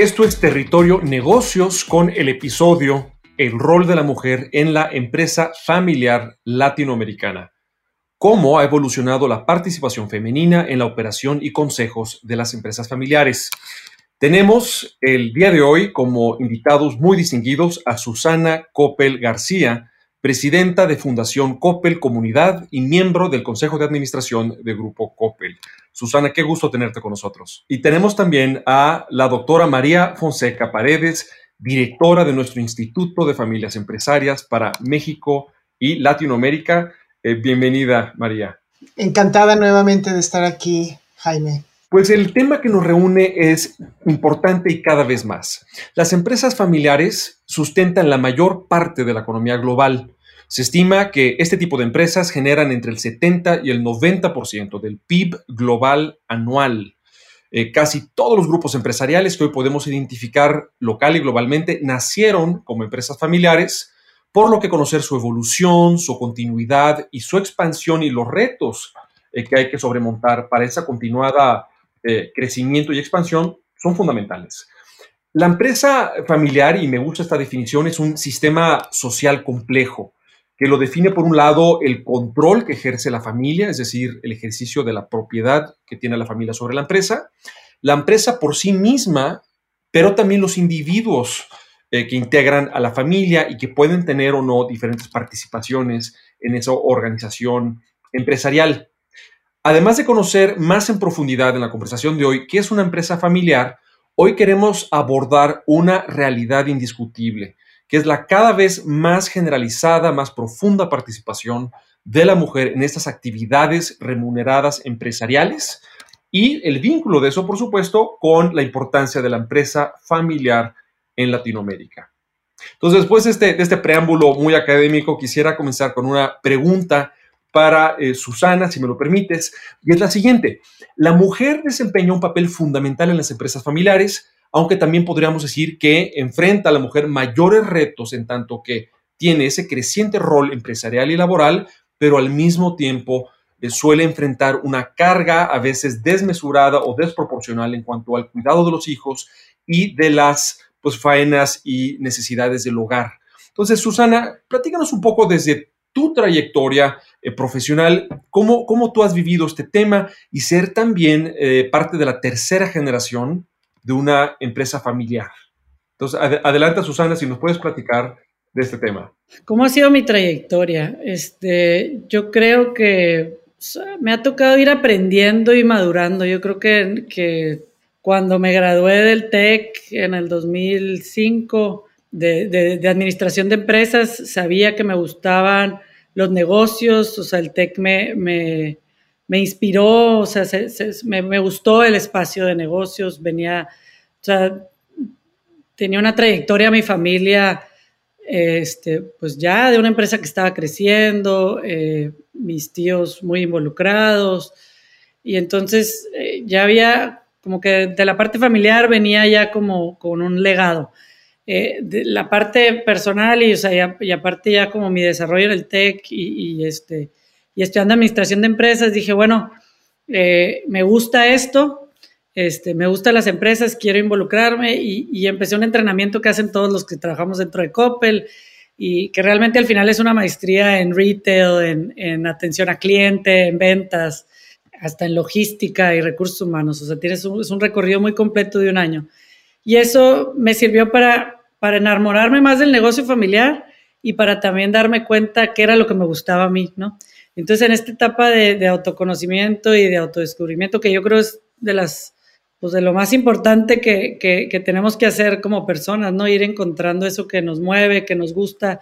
Esto es Territorio Negocios con el episodio El rol de la mujer en la empresa familiar latinoamericana. Cómo ha evolucionado la participación femenina en la operación y consejos de las empresas familiares. Tenemos el día de hoy como invitados muy distinguidos a Susana Coppel García, presidenta de Fundación Coppel Comunidad y miembro del Consejo de Administración de Grupo Coppel. Susana, qué gusto tenerte con nosotros. Y tenemos también a la doctora María Fonseca Paredes, directora de nuestro Instituto de Familias Empresarias para México y Latinoamérica. Eh, bienvenida, María. Encantada nuevamente de estar aquí, Jaime. Pues el tema que nos reúne es importante y cada vez más. Las empresas familiares sustentan la mayor parte de la economía global. Se estima que este tipo de empresas generan entre el 70 y el 90% del PIB global anual. Eh, casi todos los grupos empresariales que hoy podemos identificar local y globalmente nacieron como empresas familiares, por lo que conocer su evolución, su continuidad y su expansión y los retos eh, que hay que sobremontar para esa continuada eh, crecimiento y expansión son fundamentales. La empresa familiar, y me gusta esta definición, es un sistema social complejo que lo define por un lado el control que ejerce la familia, es decir, el ejercicio de la propiedad que tiene la familia sobre la empresa, la empresa por sí misma, pero también los individuos eh, que integran a la familia y que pueden tener o no diferentes participaciones en esa organización empresarial. Además de conocer más en profundidad en la conversación de hoy qué es una empresa familiar, hoy queremos abordar una realidad indiscutible, que es la cada vez más generalizada, más profunda participación de la mujer en estas actividades remuneradas empresariales y el vínculo de eso, por supuesto, con la importancia de la empresa familiar en Latinoamérica. Entonces, después de este, este preámbulo muy académico, quisiera comenzar con una pregunta para eh, Susana, si me lo permites, y es la siguiente. La mujer desempeña un papel fundamental en las empresas familiares, aunque también podríamos decir que enfrenta a la mujer mayores retos en tanto que tiene ese creciente rol empresarial y laboral, pero al mismo tiempo eh, suele enfrentar una carga a veces desmesurada o desproporcional en cuanto al cuidado de los hijos y de las pues, faenas y necesidades del hogar. Entonces, Susana, platícanos un poco desde tu trayectoria eh, profesional, cómo, cómo, tú has vivido este tema y ser también eh, parte de la tercera generación de una empresa familiar. Entonces, adelanta Susana, si nos puedes platicar de este tema. ¿Cómo ha sido mi trayectoria? Este, yo creo que me ha tocado ir aprendiendo y madurando. Yo creo que, que cuando me gradué del TEC en el 2005, de, administración de empresas, sabía que me gustaban los negocios, o sea, el TEC me, me, inspiró, o sea, me, gustó el espacio de negocios, venía, o sea, tenía una trayectoria mi familia, este, pues ya de una empresa que estaba creciendo, eh, mis tíos muy involucrados, y entonces eh, ya había como que de la parte familiar venía ya como con un legado. Eh, la parte personal y, o sea, y, aparte ya como mi desarrollo en el tech y, este, y estudiando administración de empresas, dije, bueno, eh, me gusta esto, este, me gustan las empresas, quiero involucrarme y, empecé un entrenamiento que hacen todos los que trabajamos dentro de Coppel y que realmente al final es una maestría en retail, en, en atención a cliente, en ventas, hasta en logística y recursos humanos. O sea, tienes es un recorrido muy completo de un año. Y eso me sirvió para para enamorarme más del negocio familiar y para también darme cuenta qué era lo que me gustaba a mí, ¿no? Entonces, en esta etapa de, autoconocimiento y de autodescubrimiento, que yo creo es de las, pues de lo más importante que, que, tenemos que hacer como personas, ¿no? Ir encontrando eso que nos mueve, que nos gusta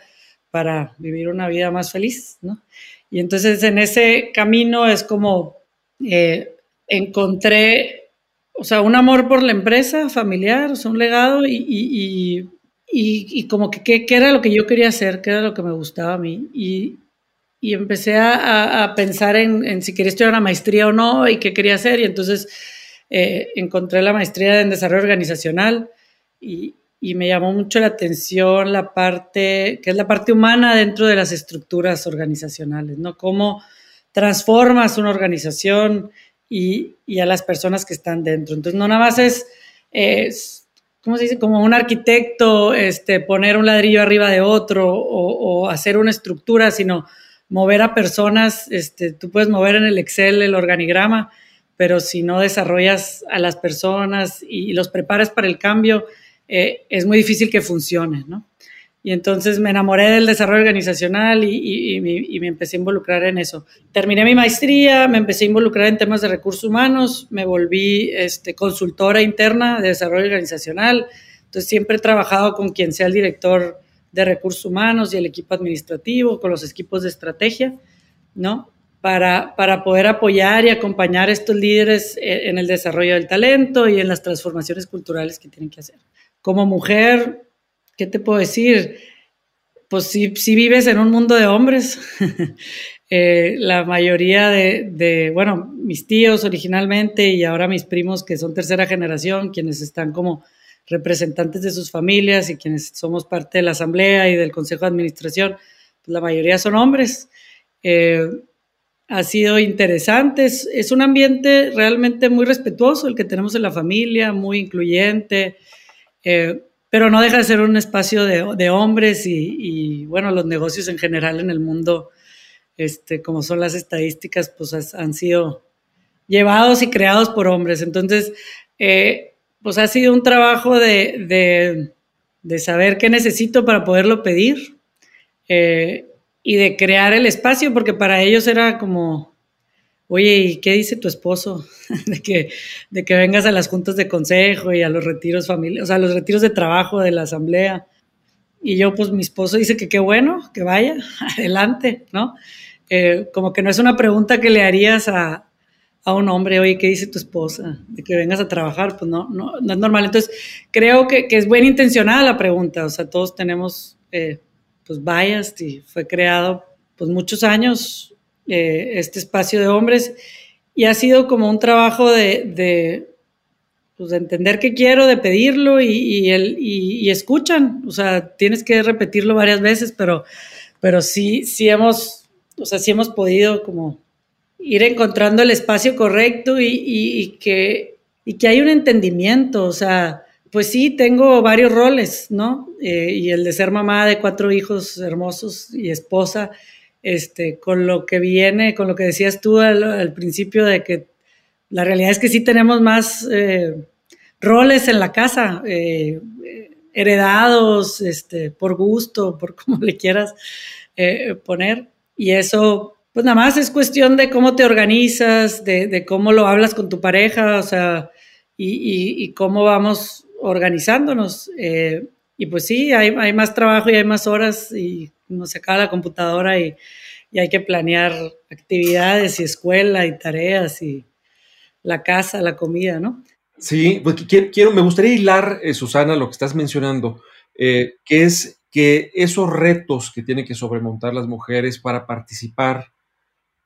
para vivir una vida más feliz, ¿no? Y entonces en ese camino es como eh, encontré o sea, un amor por la empresa familiar, o sea, un legado y, como que qué era lo que yo quería hacer, qué era lo que me gustaba a mí. Y, empecé a, pensar en, si quería estudiar una maestría o no y qué quería hacer. Y entonces eh, encontré la maestría en desarrollo organizacional y, me llamó mucho la atención la parte, que es la parte humana dentro de las estructuras organizacionales, ¿no? Cómo transformas una organización y, a las personas que están dentro. Entonces, no nada más es, ¿cómo se dice? Como un arquitecto, este, poner un ladrillo arriba de otro o, hacer una estructura, sino mover a personas, este, tú puedes mover en el Excel el organigrama, pero si no desarrollas a las personas y, los preparas para el cambio, eh, es muy difícil que funcione, ¿no? Y entonces me enamoré del desarrollo organizacional y, me empecé a involucrar en eso. Terminé mi maestría, me empecé a involucrar en temas de recursos humanos, me volví este, consultora interna de desarrollo organizacional. Entonces siempre he trabajado con quien sea el director de recursos humanos y el equipo administrativo, con los equipos de estrategia, ¿no? Para, para poder apoyar y acompañar a estos líderes en el desarrollo del talento y en las transformaciones culturales que tienen que hacer. Como mujer, ¿qué te puedo decir? Pues si, si vives en un mundo de hombres, eh, la mayoría de, bueno, mis tíos originalmente y ahora mis primos que son tercera generación, quienes están como representantes de sus familias y quienes somos parte de la asamblea y del consejo de administración, pues la mayoría son hombres. Eh, ha sido interesante, es, un ambiente realmente muy respetuoso el que tenemos en la familia, muy incluyente. Eh, pero no deja de ser un espacio de, hombres y, bueno, los negocios en general en el mundo, este, como son las estadísticas, pues han sido llevados y creados por hombres. Entonces, eh, pues ha sido un trabajo de, saber qué necesito para poderlo pedir eh, y de crear el espacio, porque para ellos era como, oye, ¿y qué dice tu esposo? de, que, de que vengas a las juntas de consejo y a los retiros familiares, o sea, a los retiros de trabajo de la asamblea. Y yo, pues mi esposo dice que qué bueno, que vaya, adelante, ¿no? Eh, como que no es una pregunta que le harías a, un hombre, oye, ¿qué dice tu esposa? De que vengas a trabajar, pues no, no, es normal. Entonces, creo que, que, es buena intencionada la pregunta, o sea, todos tenemos, eh, pues, bias y fue creado, pues, muchos años eh, este espacio de hombres y ha sido como un trabajo de, pues, entender qué quiero, de pedirlo y, el, y, escuchan, o sea, tienes que repetirlo varias veces, pero, pero sí, sí hemos, o sea, sí hemos podido como ir encontrando el espacio correcto y, que, hay un entendimiento, o sea, pues sí, tengo varios roles, ¿no? Eh, y el de ser mamá de cuatro hijos hermosos y esposa, este, con lo que viene, con lo que decías tú al, principio de que la realidad es que sí tenemos más eh, roles en la casa, eh, heredados, este, por gusto, por como le quieras poner. Y eso, pues nada más es cuestión de cómo te organizas, de, cómo lo hablas con tu pareja, o sea, y, cómo vamos organizándonos. y pues sí, hay, hay, más trabajo y hay más horas y no se acaba la computadora y, hay que planear actividades y escuela y tareas y la casa, la comida, ¿no? Sí, pues quiero, me gustaría hilar, eh, Susana, lo que estás mencionando, eh, que es que esos retos que tienen que sobremontar las mujeres para participar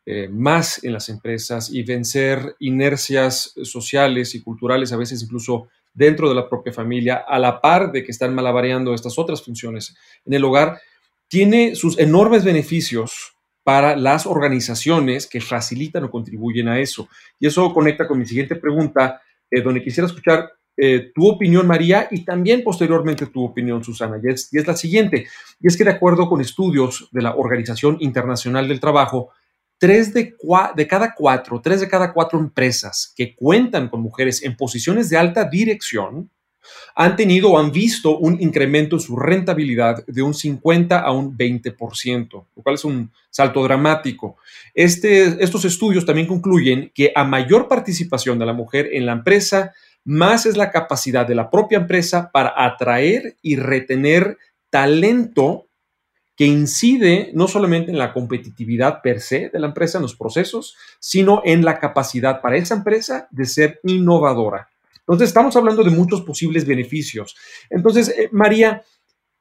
eh, más en las empresas y vencer inercias sociales y culturales, a veces incluso dentro de la propia familia, a la par de que están malabareando estas otras funciones en el hogar, tiene sus enormes beneficios para las organizaciones que facilitan o contribuyen a eso. Y eso conecta con mi siguiente pregunta, eh, donde quisiera escuchar eh, tu opinión, María, y también posteriormente tu opinión, Susana. Y es, y es la siguiente, y es que de acuerdo con estudios de la Organización Internacional del Trabajo, tres de, cada cuatro, tres de cada cuatro empresas que cuentan con mujeres en posiciones de alta dirección, han tenido o han visto un incremento en su rentabilidad de un 50 a un 20%, lo cual es un salto dramático. Este, estos estudios también concluyen que a mayor participación de la mujer en la empresa, más es la capacidad de la propia empresa para atraer y retener talento que incide no solamente en la competitividad per se de la empresa en los procesos, sino en la capacidad para esa empresa de ser innovadora. Entonces, estamos hablando de muchos posibles beneficios. Entonces, eh, María,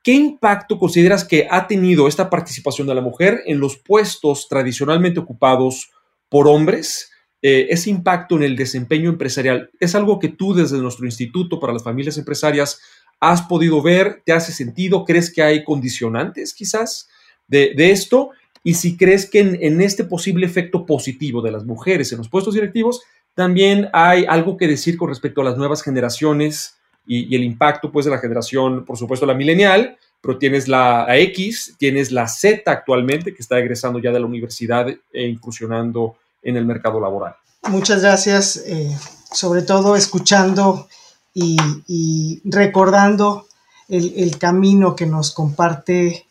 ¿qué impacto consideras que ha tenido esta participación de la mujer en los puestos tradicionalmente ocupados por hombres? Eh, ese impacto en el desempeño empresarial, ¿es algo que tú desde nuestro Instituto para las Familias Empresarias has podido ver? ¿Te hace sentido? ¿Crees que hay condicionantes quizás de, esto? Y si crees que en, este posible efecto positivo de las mujeres en los puestos directivos, también hay algo que decir con respecto a las nuevas generaciones y, el impacto pues de la generación, por supuesto, la milenial, pero tienes la, X, tienes la Z actualmente que está egresando ya de la universidad e incursionando en el mercado laboral. Muchas gracias, eh, sobre todo escuchando y, recordando el, camino que nos comparte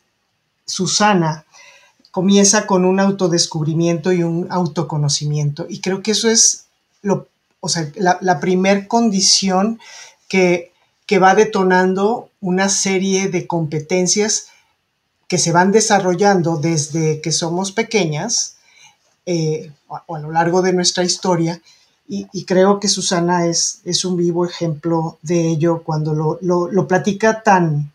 Susana. Comienza con un autodescubrimiento y un autoconocimiento. Y creo que eso es o sea, la, la primer condición que, que va detonando una serie de competencias que se van desarrollando desde que somos pequeñas eh, o, a lo largo de nuestra historia. Y, creo que Susana es, es, un vivo ejemplo de ello cuando lo, lo, platica tan,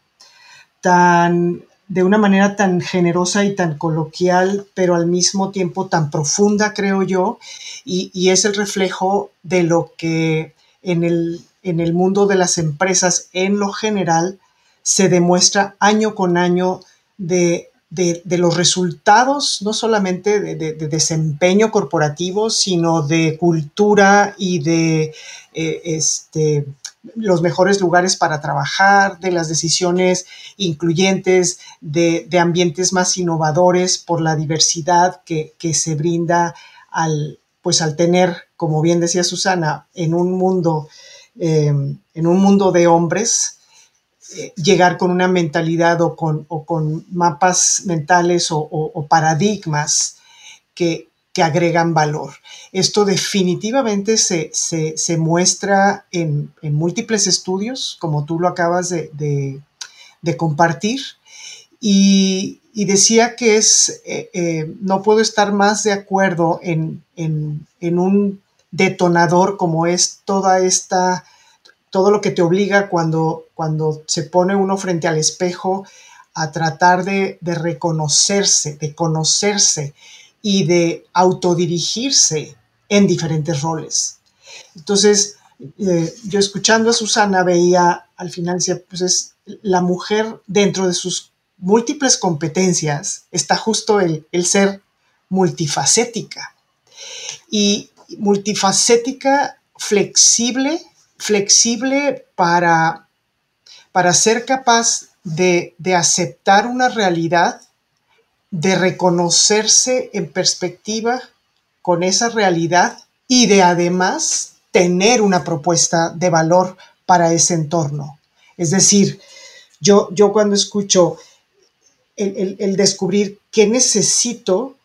tan, de una manera tan generosa y tan coloquial, pero al mismo tiempo tan profunda, creo yo, y, y es el reflejo de lo que en el, en el mundo de las empresas en lo general se demuestra año con año de de, los resultados, no solamente de, desempeño corporativo, sino de cultura y de eh, este, los mejores lugares para trabajar, de las decisiones incluyentes, de, ambientes más innovadores por la diversidad que, se brinda al, pues al tener, como bien decía Susana, en un mundo, eh, en un mundo de hombres, llegar con una mentalidad o con, con mapas mentales o, paradigmas que, agregan valor. Esto definitivamente se, muestra en, múltiples estudios, como tú lo acabas de, compartir, y, decía que es, eh, eh, no puedo estar más de acuerdo en, en un detonador como es toda esta todo lo que te obliga cuando, cuando se pone uno frente al espejo a tratar de, reconocerse, de conocerse y de autodirigirse en diferentes roles. Entonces, eh, yo escuchando a Susana veía al final, pues es la mujer dentro de sus múltiples competencias, está justo el, el ser multifacética. Y multifacética, flexible flexible para, para ser capaz de, aceptar una realidad, de reconocerse en perspectiva con esa realidad y de además tener una propuesta de valor para ese entorno. Es decir, yo, yo cuando escucho el, el descubrir qué necesito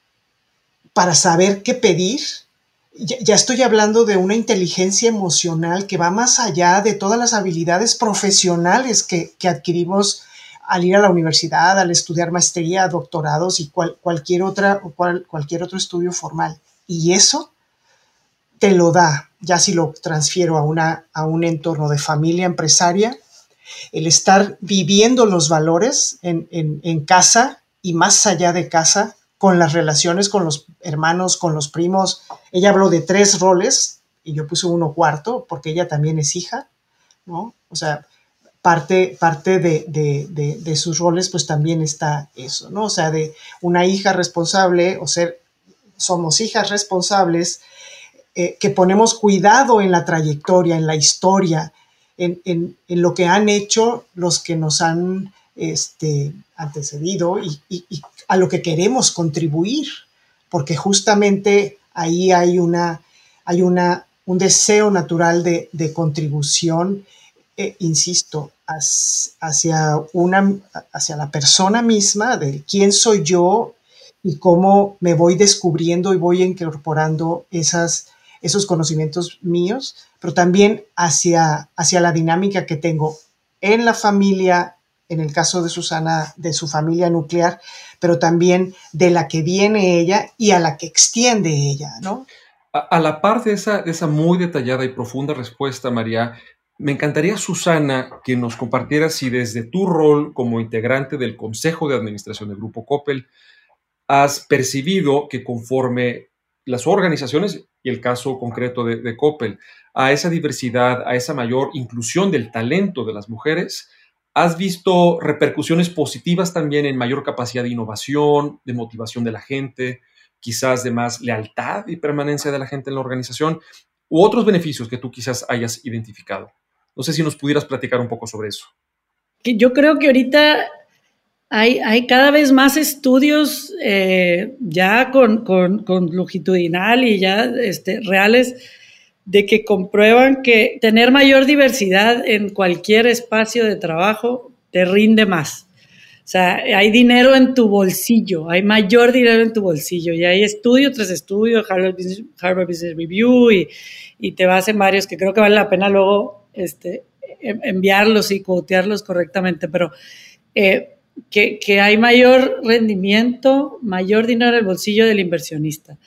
para saber qué pedir, ya, estoy hablando de una inteligencia emocional que va más allá de todas las habilidades profesionales que, adquirimos al ir a la universidad, al estudiar maestría, doctorados y cualquier, otra, cual, cualquier otro estudio formal. Y eso te lo da, ya si lo transfiero a, una, a un entorno de familia empresaria, el estar viviendo los valores en, en casa y más allá de casa, con las relaciones con los hermanos, con los primos. Ella habló de tres roles y yo puse uno cuarto porque ella también es hija, ¿no? O sea, parte, parte de, sus roles pues también está eso, ¿no? O sea, de una hija responsable o ser, somos hijas responsables eh, que ponemos cuidado en la trayectoria, en la historia, en, lo que han hecho los que nos han este, antecedido y, a lo que queremos contribuir, porque justamente ahí hay, una, hay una, un deseo natural de, contribución, eh, insisto, hacia, una, hacia la persona misma, de quién soy yo y cómo me voy descubriendo y voy incorporando esos conocimientos míos, pero también hacia, hacia la dinámica que tengo en la familia, en el caso de Susana, de su familia nuclear, pero también de la que viene ella y a la que extiende ella, ¿no? A, la par de esa, muy detallada y profunda respuesta, María, me encantaría, Susana, que nos compartieras si desde tu rol como integrante del Consejo de Administración del Grupo Coppel has percibido que conforme las organizaciones y el caso concreto de, de Coppel a esa diversidad, a esa mayor inclusión del talento de las mujeres, ¿Has visto repercusiones positivas también en mayor capacidad de innovación, de motivación de la gente, quizás de más lealtad y permanencia de la gente en la organización, u otros beneficios que tú quizás hayas identificado? No sé si nos pudieras platicar un poco sobre eso. Yo creo que ahorita hay, hay cada vez más estudios eh, ya con, con, con, longitudinal y ya este, reales de que comprueban que tener mayor diversidad en cualquier espacio de trabajo te rinde más. O sea, hay dinero en tu bolsillo, hay mayor dinero en tu bolsillo y hay estudio tras estudio, Harvard Business, Harvard Business Review y, y, te vas en varios que creo que vale la pena luego este, enviarlos y quotearlos correctamente, pero eh, que, que, hay mayor rendimiento, mayor dinero en el bolsillo del inversionista.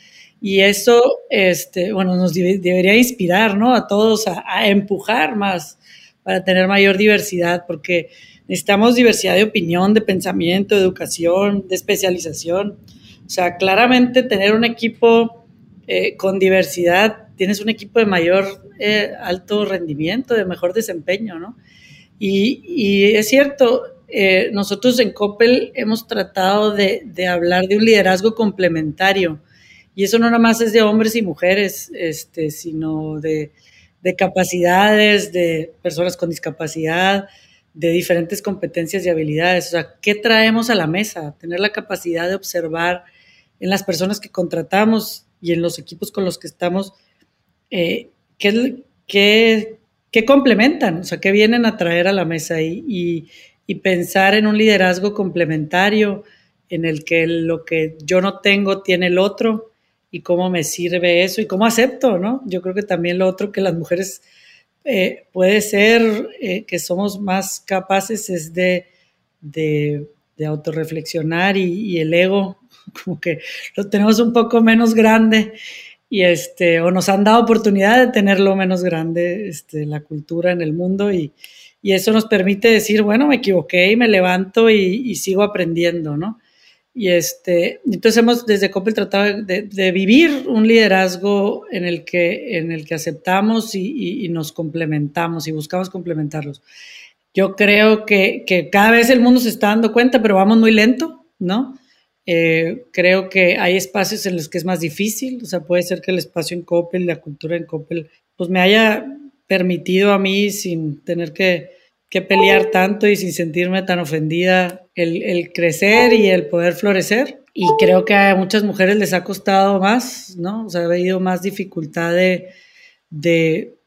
Y eso, este, bueno, nos debería inspirar, ¿no? A todos a, empujar más para tener mayor diversidad, porque necesitamos diversidad de opinión, de pensamiento, de educación, de especialización. O sea, claramente tener un equipo eh, con diversidad, tienes un equipo de mayor eh, alto rendimiento, de mejor desempeño, ¿no? Y, es cierto, eh, nosotros en Coppel hemos tratado de hablar de un liderazgo complementario y eso no nada más es de hombres y mujeres, este, sino de, de capacidades, de personas con discapacidad, de diferentes competencias y habilidades. O sea, ¿qué traemos a la mesa? Tener la capacidad de observar en las personas que contratamos y en los equipos con los que estamos, eh, qué, qué, complementan, o sea, qué vienen a traer a la mesa y, y, y, pensar en un liderazgo complementario en el que lo que yo no tengo tiene el otro y cómo me sirve eso y cómo acepto, ¿no? Yo creo que también lo otro que las mujeres eh, puede ser eh, que somos más capaces es de, de, de autorreflexionar y, el ego como que lo tenemos un poco menos grande y este o nos han dado oportunidad de tenerlo menos grande este, la cultura en el mundo y, y eso nos permite decir bueno me equivoqué y me levanto y, y sigo aprendiendo no y este, entonces hemos desde Coppel tratado de, vivir un liderazgo en el que, en el que aceptamos y, nos complementamos y buscamos complementarlos. Yo creo que, que, cada vez el mundo se está dando cuenta, pero vamos muy lento, ¿no? Eh, creo que hay espacios en los que es más difícil, o sea, puede ser que el espacio en Coppel, la cultura en Coppel, pues me haya permitido a mí sin tener que que pelear tanto y sin sentirme tan ofendida el, crecer y el poder florecer. Y creo que a muchas mujeres les ha costado más, ¿no? O sea, ha habido más dificultad de, de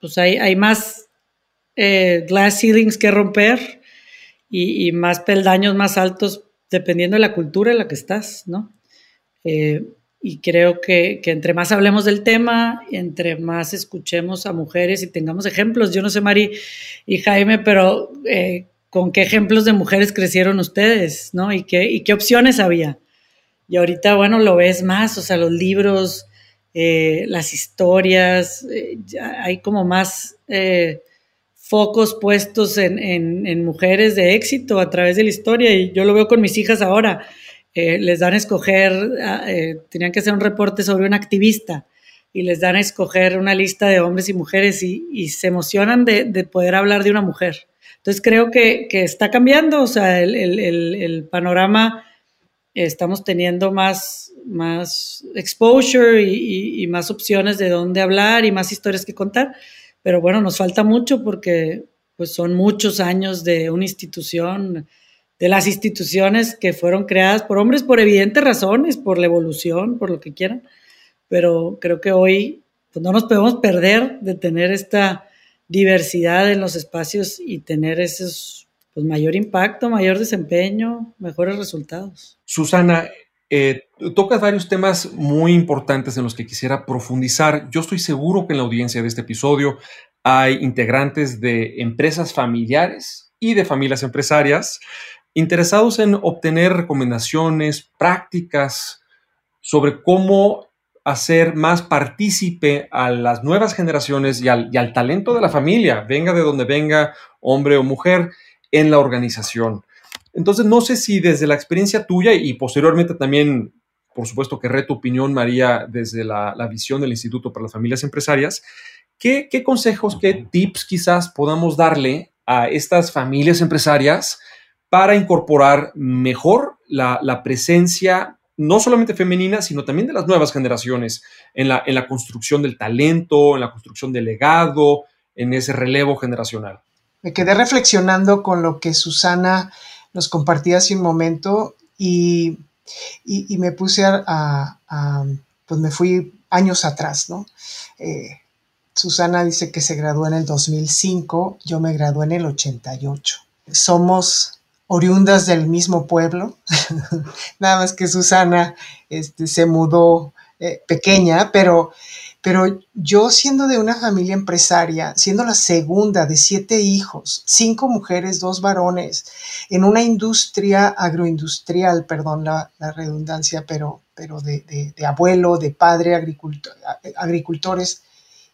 pues hay, hay más eh, glass ceilings que romper y, más peldaños más altos dependiendo de la cultura en la que estás, ¿no? Eh, y creo que, que, entre más hablemos del tema, entre más escuchemos a mujeres y tengamos ejemplos. Yo no sé, Mari y Jaime, pero eh, ¿con qué ejemplos de mujeres crecieron ustedes? ¿no? ¿Y qué, y qué opciones había? Y ahorita, bueno, lo ves más, o sea, los libros, eh, las historias, eh, hay como más focos puestos en, en, en mujeres de éxito a través de la historia y yo lo veo con mis hijas ahora eh, les dan a escoger, ah, eh, tenían que hacer un reporte sobre un activista y les dan a escoger una lista de hombres y mujeres y, se emocionan de, poder hablar de una mujer. Entonces creo que, está cambiando, o sea, el, panorama, estamos teniendo más, más exposure y, y, más opciones de dónde hablar y más historias que contar, pero bueno, nos falta mucho porque pues son muchos años de una institución de las instituciones que fueron creadas por hombres por evidentes razones, por la evolución, por lo que quieran, pero creo que hoy pues, no nos podemos perder de tener esta diversidad en los espacios y tener esos pues, mayor impacto, mayor desempeño, mejores resultados. Susana, eh, tocas varios temas muy importantes en los que quisiera profundizar. Yo estoy seguro que en la audiencia de este episodio hay integrantes de empresas familiares y de familias empresarias interesados en obtener recomendaciones prácticas sobre cómo hacer más partícipe a las nuevas generaciones y al, y al, talento de la familia, venga de donde venga, hombre o mujer, en la organización. Entonces, no sé si desde la experiencia tuya y posteriormente también, por supuesto, querré tu opinión, María, desde la, la visión del Instituto para las Familias Empresarias, ¿qué, qué consejos, qué tips quizás podamos darle a estas familias empresarias para incorporar mejor la, la presencia no solamente femenina, sino también de las nuevas generaciones en la, en la construcción del talento, en la construcción del legado, en ese relevo generacional. Me quedé reflexionando con lo que Susana nos compartía hace un momento y, y, me puse a, a, pues me fui años atrás, ¿no? Eh, Susana dice que se graduó en el 2005, yo me gradué en el 88. Somos oriundas del mismo pueblo, nada más que Susana este, se mudó eh, pequeña, pero, pero yo siendo de una familia empresaria, siendo la segunda de siete hijos, cinco mujeres, dos varones, en una industria agroindustrial, perdón la, redundancia, pero, pero de, de, abuelo, de padre, agricultor, agricultores,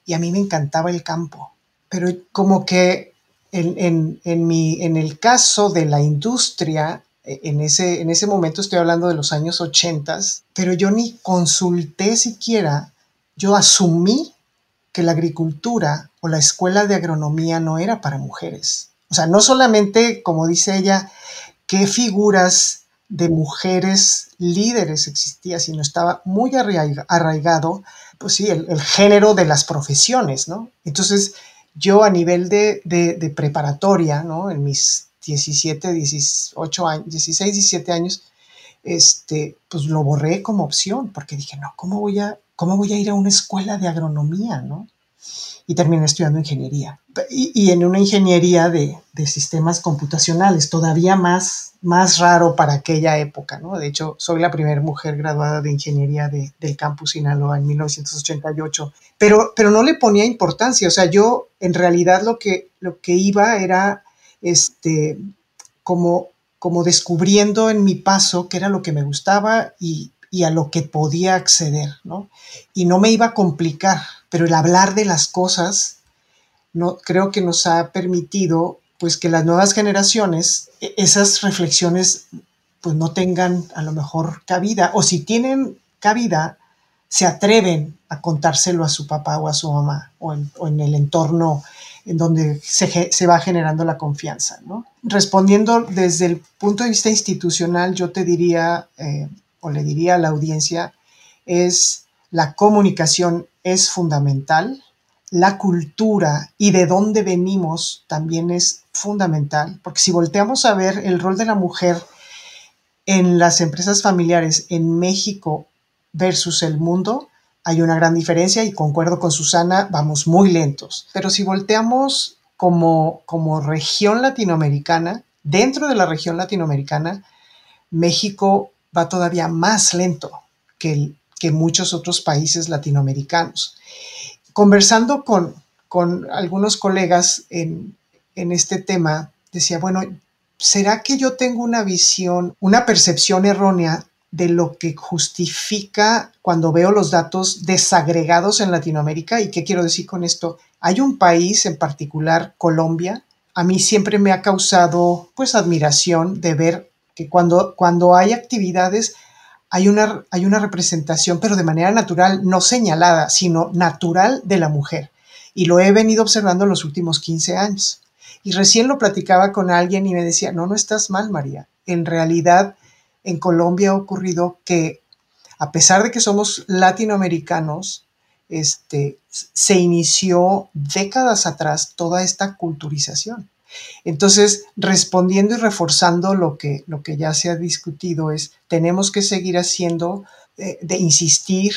y a mí me encantaba el campo, pero como que en, en, en, mi, en el caso de la industria, e, en ese, en ese momento estoy hablando de los años 80, pero yo ni consulté siquiera, yo asumí que la agricultura o la escuela de agronomía no era para mujeres. O sea, no solamente, como dice ella, qué figuras de mujeres líderes existía, sino estaba muy arraigado, pues sí, el, el género de las profesiones, ¿no? Entonces, yo a nivel de, de, preparatoria, ¿no? En mis 17, 18 años, 16, 17 años, este, pues lo borré como opción, porque dije, no, ¿cómo voy a, cómo voy a ir a una escuela de agronomía, ¿no? Y terminé estudiando ingeniería. Y, y en una ingeniería de, de, sistemas computacionales, todavía más, más raro para aquella época, ¿no? De hecho, soy la primera mujer graduada de ingeniería de, del campus Sinaloa en 1988 pero, pero no le ponía importancia, o sea, yo en realidad lo que, lo que iba era este, como, como descubriendo en mi paso qué era lo que me gustaba y, y a lo que podía acceder, ¿no? Y no me iba a complicar, pero el hablar de las cosas no, creo que nos ha permitido pues que las nuevas generaciones e, esas reflexiones pues no tengan a lo mejor cabida o si tienen cabida se atreven a contárselo a su papá o a su mamá o en, o en el entorno en donde se, se, va generando la confianza. ¿no? Respondiendo desde el punto de vista institucional, yo te diría, eh, o le diría a la audiencia, es la comunicación es fundamental, la cultura y de dónde venimos también es fundamental, porque si volteamos a ver el rol de la mujer en las empresas familiares en México versus el mundo, hay una gran diferencia y concuerdo con Susana, vamos muy lentos. Pero si volteamos como, como región latinoamericana, dentro de la región latinoamericana, México va todavía más lento que, que muchos otros países latinoamericanos. Conversando con, con algunos colegas en, en este tema, decía, bueno, ¿será que yo tengo una visión, una percepción errónea de lo que justifica cuando veo los datos desagregados en Latinoamérica. ¿Y qué quiero decir con esto? Hay un país en particular, Colombia, a mí siempre me ha causado pues admiración de ver que cuando, cuando hay actividades hay una, hay una representación, pero de manera natural, no señalada, sino natural de la mujer. Y lo he venido observando en los últimos 15 años. Y recién lo platicaba con alguien y me decía, no, no estás mal, María. En realidad, en Colombia ha ocurrido que a pesar de que somos latinoamericanos, este, se inició décadas atrás toda esta culturización. Entonces, respondiendo y reforzando lo que, lo que ya se ha discutido es, tenemos que seguir haciendo, eh, de insistir,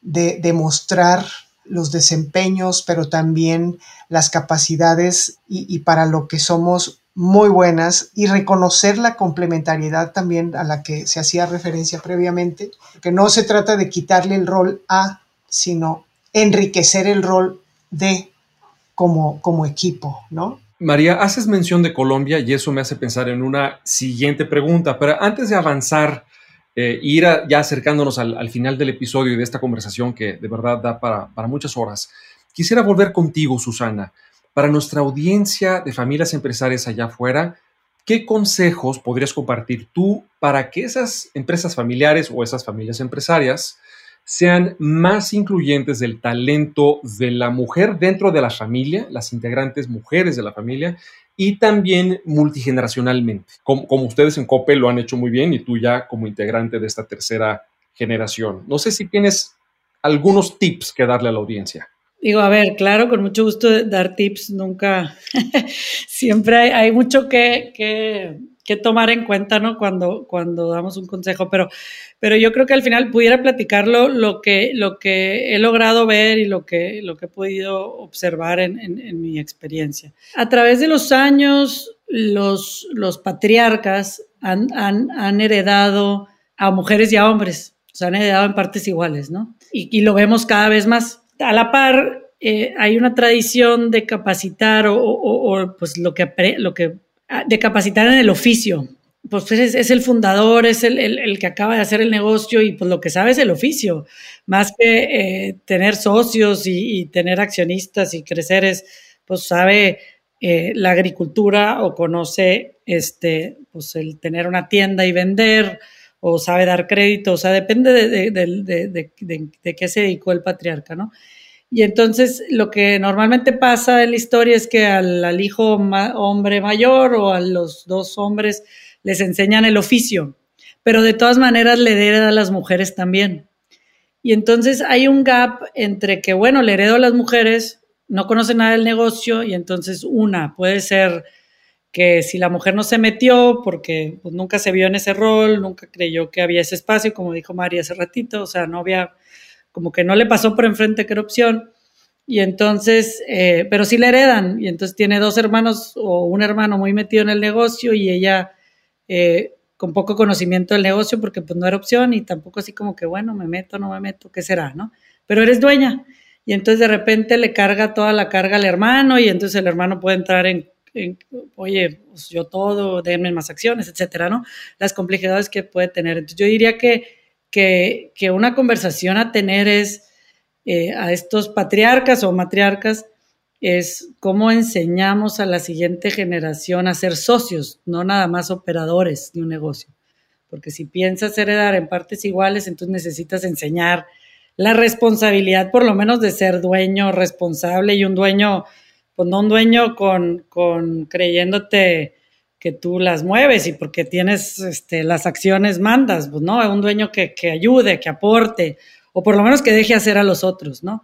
de demostrar los desempeños, pero también las capacidades y, y para lo que somos muy buenas y reconocer la complementariedad también a la que se hacía referencia previamente, que no se trata de quitarle el rol a, sino enriquecer el rol de como, como equipo, ¿no? María, haces mención de Colombia y eso me hace pensar en una siguiente pregunta, pero antes de avanzar eh, ir ya acercándonos al, final del episodio y de esta conversación que de verdad da para, para muchas horas, quisiera volver contigo, Susana. Para nuestra audiencia de familias empresarias allá afuera, ¿qué consejos podrías compartir tú para que esas empresas familiares o esas familias empresarias sean más incluyentes del talento de la mujer dentro de la familia, las integrantes mujeres de la familia, y también multigeneracionalmente, como, ustedes en COPE lo han hecho muy bien y tú ya como integrante de esta tercera generación. No sé si tienes algunos tips que darle a la audiencia. Digo, a ver, claro, con mucho gusto dar tips, nunca, siempre hay, mucho que, que, tomar en cuenta, ¿no? Cuando, cuando damos un consejo, pero, pero yo creo que al final pudiera platicarlo lo que, lo que he logrado ver y lo que, lo que he podido observar en, en, mi experiencia. A través de los años, los, los patriarcas han, han, han heredado a mujeres y a hombres, o sea, han heredado en partes iguales, ¿no? Y, y lo vemos cada vez más a la par, eh, hay una tradición de capacitar o, pues lo que, lo que, de capacitar en el oficio. Pues es, el fundador, es el, que acaba de hacer el negocio y pues lo que sabe es el oficio, más que eh, tener socios y, tener accionistas y crecer es, pues sabe eh, la agricultura o conoce este, pues el tener una tienda y vender o sabe dar crédito, o sea, depende de, de, qué se dedicó el patriarca, ¿no? Y entonces lo que normalmente pasa en la historia es que al, hijo hombre mayor o a los dos hombres les enseñan el oficio, pero de todas maneras le hereda a las mujeres también. Y entonces hay un gap entre que, bueno, le heredo a las mujeres, no conocen nada del negocio y entonces una puede ser que si la mujer no se metió porque pues, nunca se vio en ese rol, nunca creyó que había ese espacio, como dijo María hace ratito, o sea, no había, como que no le pasó por enfrente que era opción. Y entonces, eh, pero sí le heredan, y entonces tiene dos hermanos o un hermano muy metido en el negocio y ella eh, con poco conocimiento del negocio porque pues no era opción y tampoco así como que, bueno, me meto, no me meto, ¿qué será, no? Pero eres dueña. Y entonces de repente le carga toda la carga al hermano y entonces el hermano puede entrar en oye, pues yo todo, denme más acciones, etcétera, ¿no? Las complejidades que puede tener. Entonces, yo diría que, que, que una conversación a tener es eh, a estos patriarcas o matriarcas, es cómo enseñamos a la siguiente generación a ser socios, no nada más operadores de un negocio. Porque si piensas heredar en partes iguales, entonces necesitas enseñar la responsabilidad, por lo menos, de ser dueño responsable y un dueño pues no un dueño con, con creyéndote que tú las mueves y porque tienes este, las acciones mandas, pues no, un dueño que, que, ayude, que aporte, o por lo menos que deje hacer a los otros, ¿no?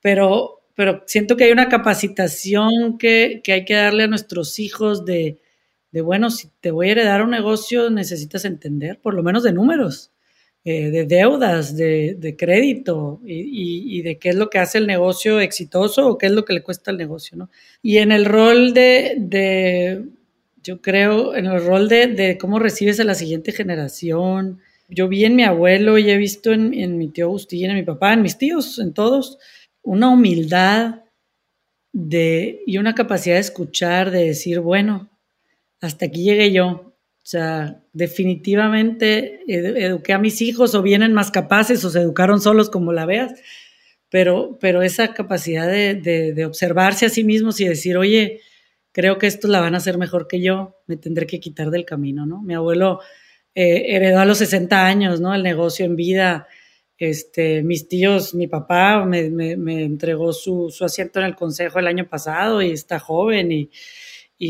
Pero, pero siento que hay una capacitación que, que hay que darle a nuestros hijos de, de, bueno, si te voy a heredar un negocio, necesitas entender, por lo menos de números. Eh, de deudas, de, crédito y, de qué es lo que hace el negocio exitoso o qué es lo que le cuesta al negocio, ¿no? Y en el rol de, yo creo, en el rol de, cómo recibes a la siguiente generación. Yo vi en mi abuelo y he visto en, en mi tío Agustín, en mi papá, en mis tíos, en todos, una humildad de, y una capacidad de escuchar, de decir, bueno, hasta aquí llegué yo, o sea, definitivamente eduqué a mis hijos o vienen más capaces o se educaron solos como la veas, pero, pero esa capacidad de, observarse a sí mismos y decir, oye, creo que esto la van a hacer mejor que yo, me tendré que quitar del camino, ¿no? Mi abuelo eh, heredó a los 60 años, ¿no? El negocio en vida. Este, mis tíos, mi papá me, entregó su, asiento en el consejo el año pasado y está joven y,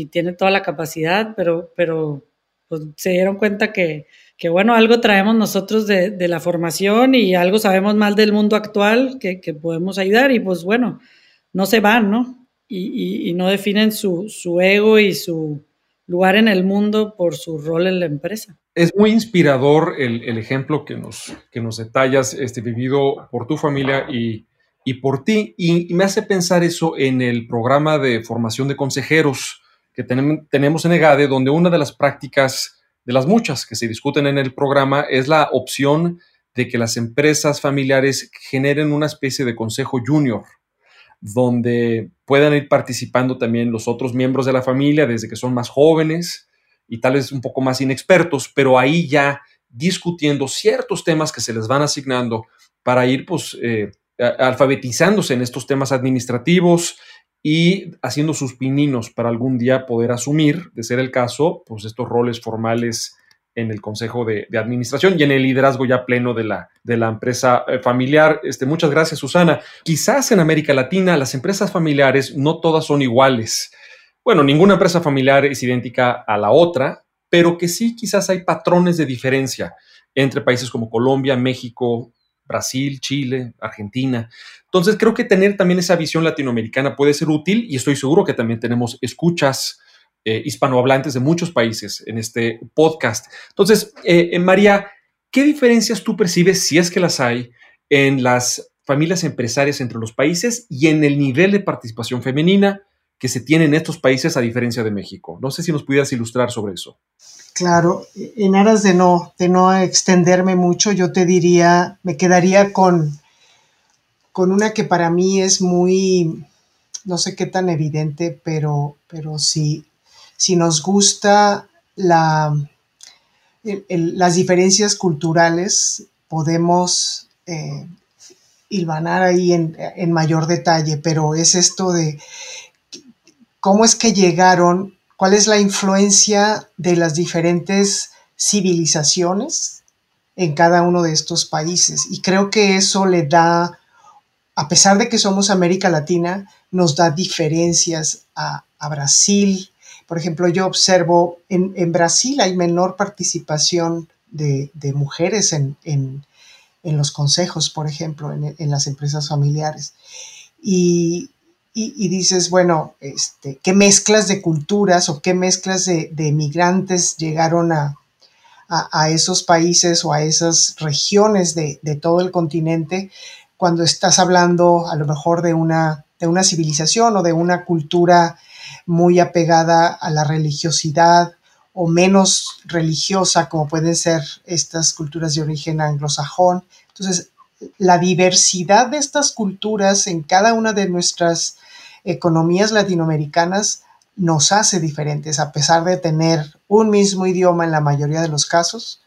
tiene toda la capacidad, pero, pero pues se dieron cuenta que, que bueno, algo traemos nosotros de, de, la formación y algo sabemos mal del mundo actual que podemos ayudar y pues bueno, no se van, ¿no? Y, y, no definen su, su, ego y su lugar en el mundo por su rol en la empresa. Es muy inspirador el, el ejemplo que nos, que nos detallas, este, vivido por tu familia y, y por ti. Y, y, me hace pensar eso en el programa de formación de consejeros que tenemos en EGADE, donde una de las prácticas, de las muchas que se discuten en el programa, es la opción de que las empresas familiares generen una especie de consejo junior, donde puedan ir participando también los otros miembros de la familia desde que son más jóvenes y tal vez un poco más inexpertos, pero ahí ya discutiendo ciertos temas que se les van asignando para ir pues, eh, alfabetizándose en estos temas administrativos y haciendo sus pininos para algún día poder asumir, de ser el caso, pues estos roles formales en el consejo de, administración y en el liderazgo ya pleno de la, de la empresa eh, familiar. Este, muchas gracias, Susana. Quizás en América Latina las empresas familiares no todas son iguales. Bueno, ninguna empresa familiar es idéntica a la otra, pero que sí quizás hay patrones de diferencia entre países como Colombia, México, Brasil, Chile, Argentina. Entonces creo que tener también esa visión latinoamericana puede ser útil y estoy seguro que también tenemos escuchas eh, hispanohablantes de muchos países en este podcast. Entonces, eh, eh, María, ¿qué diferencias tú percibes, si es que las hay, en las familias empresarias entre los países y en el nivel de participación femenina que se tiene en estos países a diferencia de México? No sé si nos pudieras ilustrar sobre eso. Claro, en aras de no, de no extenderme mucho, yo te diría, me quedaría con, con una que para mí es muy, no sé qué tan evidente, pero, pero sí, si nos gusta la, las diferencias culturales, podemos eh, ahí en, mayor detalle, pero es esto de cómo es que llegaron, cuál es la influencia de las diferentes civilizaciones en cada uno de estos países. Y creo que eso le da, a pesar de que somos América Latina, nos da diferencias a Brasil, por ejemplo, yo observo en, Brasil hay menor participación de, mujeres en, los consejos, por ejemplo, en, las empresas familiares. Y, dices, bueno, este, ¿qué mezclas de culturas o qué mezclas de, migrantes llegaron a, esos países o a esas regiones de, todo el continente cuando estás hablando a lo mejor de una, de una civilización o de una cultura muy apegada a la religiosidad o menos religiosa, como pueden ser estas culturas de origen anglosajón. Entonces, la diversidad de estas culturas en cada una de nuestras economías latinoamericanas nos hace diferentes, a pesar de tener un mismo idioma en la mayoría de los casos.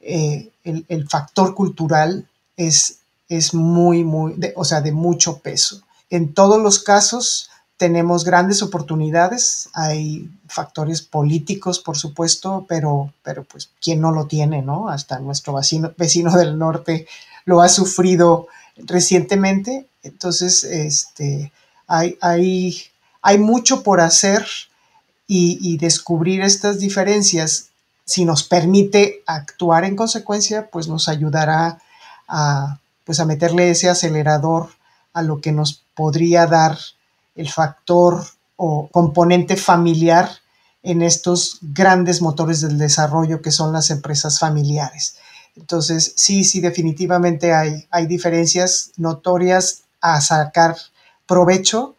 Eh, el, factor cultural es, es muy, muy, o sea, de mucho peso. En todos los casos, tenemos grandes oportunidades, hay factores políticos, por supuesto, pero, pero pues, ¿quién no lo tiene, no? Hasta nuestro vecino, vecino del norte lo ha sufrido recientemente. Entonces, este, hay, hay, hay mucho por hacer y, descubrir estas diferencias. Si nos permite actuar en consecuencia, pues nos ayudará a, pues a meterle ese acelerador a lo que nos podría dar el factor o componente familiar en estos grandes motores del desarrollo que son las empresas familiares. Entonces, sí, sí, definitivamente hay, hay diferencias notorias a sacar provecho.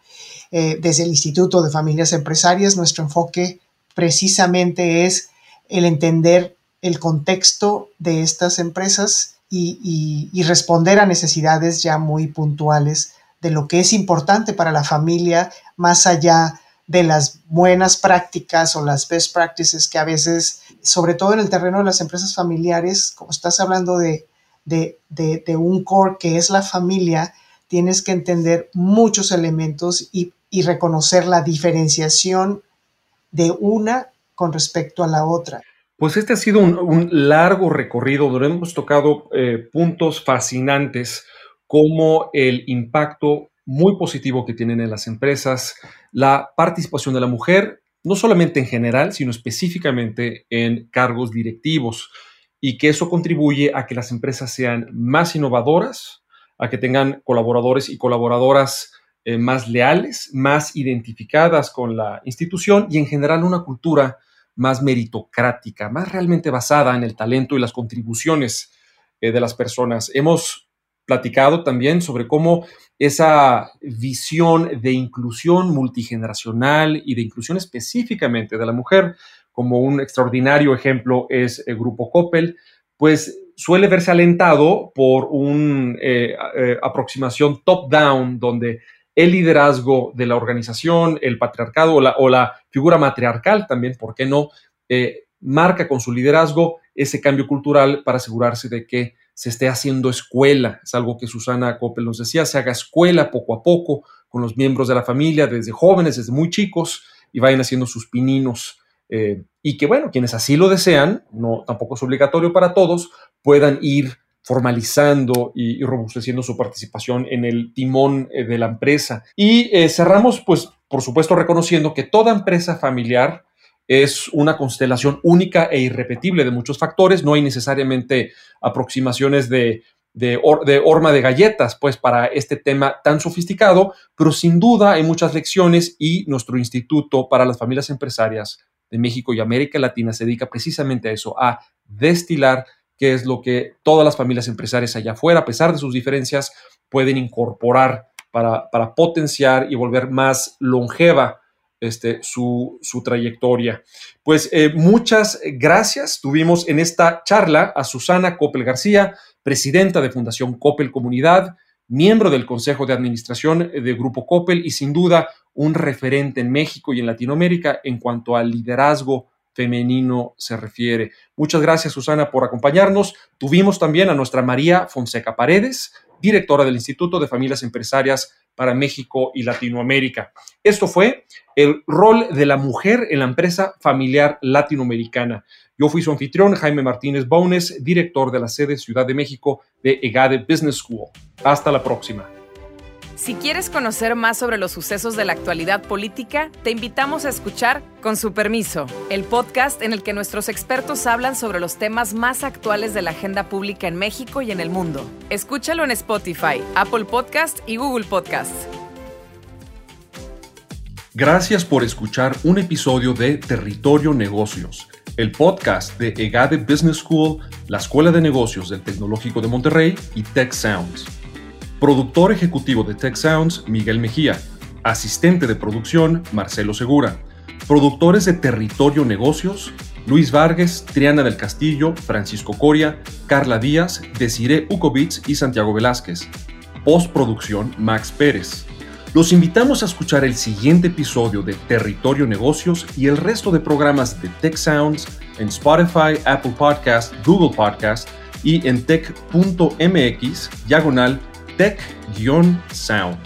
Eh, desde el Instituto de Familias Empresarias, nuestro enfoque precisamente es el entender el contexto de estas empresas y responder a necesidades ya muy puntuales de lo que es importante para la familia, más allá de las buenas prácticas o las best practices que a veces, sobre todo en el terreno de las empresas familiares, como estás hablando de, de, un core que es la familia, tienes que entender muchos elementos y, reconocer la diferenciación de una con respecto a la otra. Pues este ha sido un, largo recorrido donde hemos tocado eh, puntos fascinantes como el impacto muy positivo que tienen en las empresas, la participación de la mujer, no solamente en general, sino específicamente en cargos directivos, y que eso contribuye a que las empresas sean más innovadoras, a que tengan colaboradores y colaboradoras eh, más leales, más identificadas con la institución y en general una cultura más meritocrática, más realmente basada en el talento y las contribuciones eh, de las personas. Hemos platicado también sobre cómo esa visión de inclusión multigeneracional y de inclusión específicamente de la mujer, como un extraordinario ejemplo es el Grupo Coppel, pues suele verse alentado por una eh, eh, aproximación top-down, donde el liderazgo de la organización, el patriarcado o la, figura matriarcal también, ¿por qué no? Eh, marca con su liderazgo ese cambio cultural para asegurarse de que se esté haciendo escuela. Es algo que Susana Coppel nos decía, se haga escuela poco a poco con los miembros de la familia, desde jóvenes, desde muy chicos, y vayan haciendo sus pininos. Eh, y que, bueno, quienes así lo desean, no tampoco es obligatorio para todos, puedan ir formalizando y, robusteciendo su participación en el timón eh, de la empresa. Y eh, cerramos, pues, por supuesto, reconociendo que toda empresa familiar es una constelación única e irrepetible de muchos factores. No hay necesariamente aproximaciones de, de, horma de galletas, pues, para este tema tan sofisticado, pero sin duda hay muchas lecciones y nuestro Instituto para las Familias Empresarias de México y América Latina se dedica precisamente a eso, a destilar qué es lo que todas las familias empresarias allá afuera, a pesar de sus diferencias, pueden incorporar para, para potenciar y volver más longeva este, su, trayectoria. Pues eh, muchas gracias. Tuvimos en esta charla a Susana Coppel García, presidenta de Fundación Coppel Comunidad, miembro del Consejo de Administración de Grupo Coppel y sin duda un referente en México y en Latinoamérica en cuanto al liderazgo femenino se refiere. Muchas gracias, Susana, por acompañarnos. Tuvimos también a nuestra María Fonseca Paredes, directora del Instituto de Familias Empresarias para México y Latinoamérica. Esto fue el rol de la mujer en la empresa familiar latinoamericana. Yo fui su anfitrión, Jaime Martínez Bones, director de la sede Ciudad de México de EGADE Business School. Hasta la próxima. Si quieres conocer más sobre los sucesos de la actualidad política, te invitamos a escuchar Con su permiso, el podcast en el que nuestros expertos hablan sobre los temas más actuales de la agenda pública en México y en el mundo. Escúchalo en Spotify, Apple Podcast y Google Podcast. Gracias por escuchar un episodio de Territorio Negocios, el podcast de EGADE Business School, la Escuela de Negocios del Tecnológico de Monterrey y Tech Sounds. Productor ejecutivo de Tech Sounds, Miguel Mejía. Asistente de producción, Marcelo Segura. Productores de Territorio Negocios, Luis Vargas, Triana del Castillo, Francisco Coria, Carla Díaz, Desiree Ukovitz y Santiago Velázquez. Postproducción, Max Pérez. Los invitamos a escuchar el siguiente episodio de Territorio Negocios y el resto de programas de Tech Sounds en Spotify, Apple Podcast, Google Podcast y en tech.mx diagonal tech-sound.